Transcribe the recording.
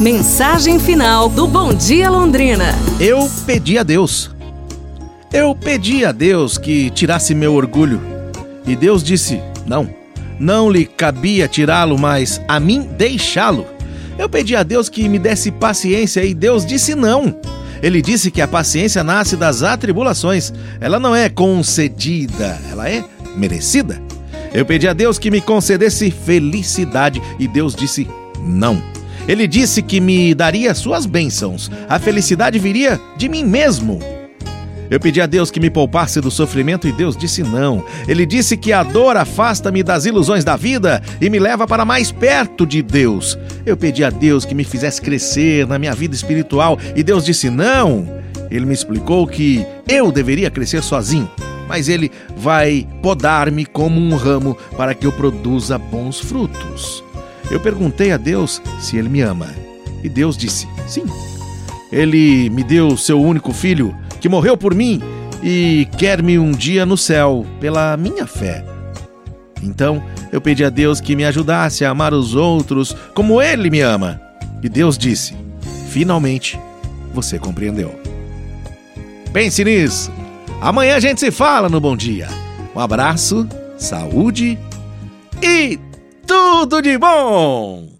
Mensagem final do Bom Dia Londrina. Eu pedi a Deus. Eu pedi a Deus que tirasse meu orgulho. E Deus disse: Não, não lhe cabia tirá-lo, mas a mim deixá-lo. Eu pedi a Deus que me desse paciência e Deus disse não. Ele disse que a paciência nasce das atribulações. Ela não é concedida, ela é merecida. Eu pedi a Deus que me concedesse felicidade e Deus disse não. Ele disse que me daria suas bênçãos. A felicidade viria de mim mesmo. Eu pedi a Deus que me poupasse do sofrimento e Deus disse não. Ele disse que a dor afasta-me das ilusões da vida e me leva para mais perto de Deus. Eu pedi a Deus que me fizesse crescer na minha vida espiritual e Deus disse não. Ele me explicou que eu deveria crescer sozinho, mas ele vai podar-me como um ramo para que eu produza bons frutos. Eu perguntei a Deus se ele me ama e Deus disse sim. Ele me deu seu único filho que morreu por mim e quer-me um dia no céu pela minha fé. Então eu pedi a Deus que me ajudasse a amar os outros como Ele me ama. E Deus disse: Finalmente você compreendeu. Pense nisso. Amanhã a gente se fala no Bom Dia. Um abraço, saúde e tudo de bom!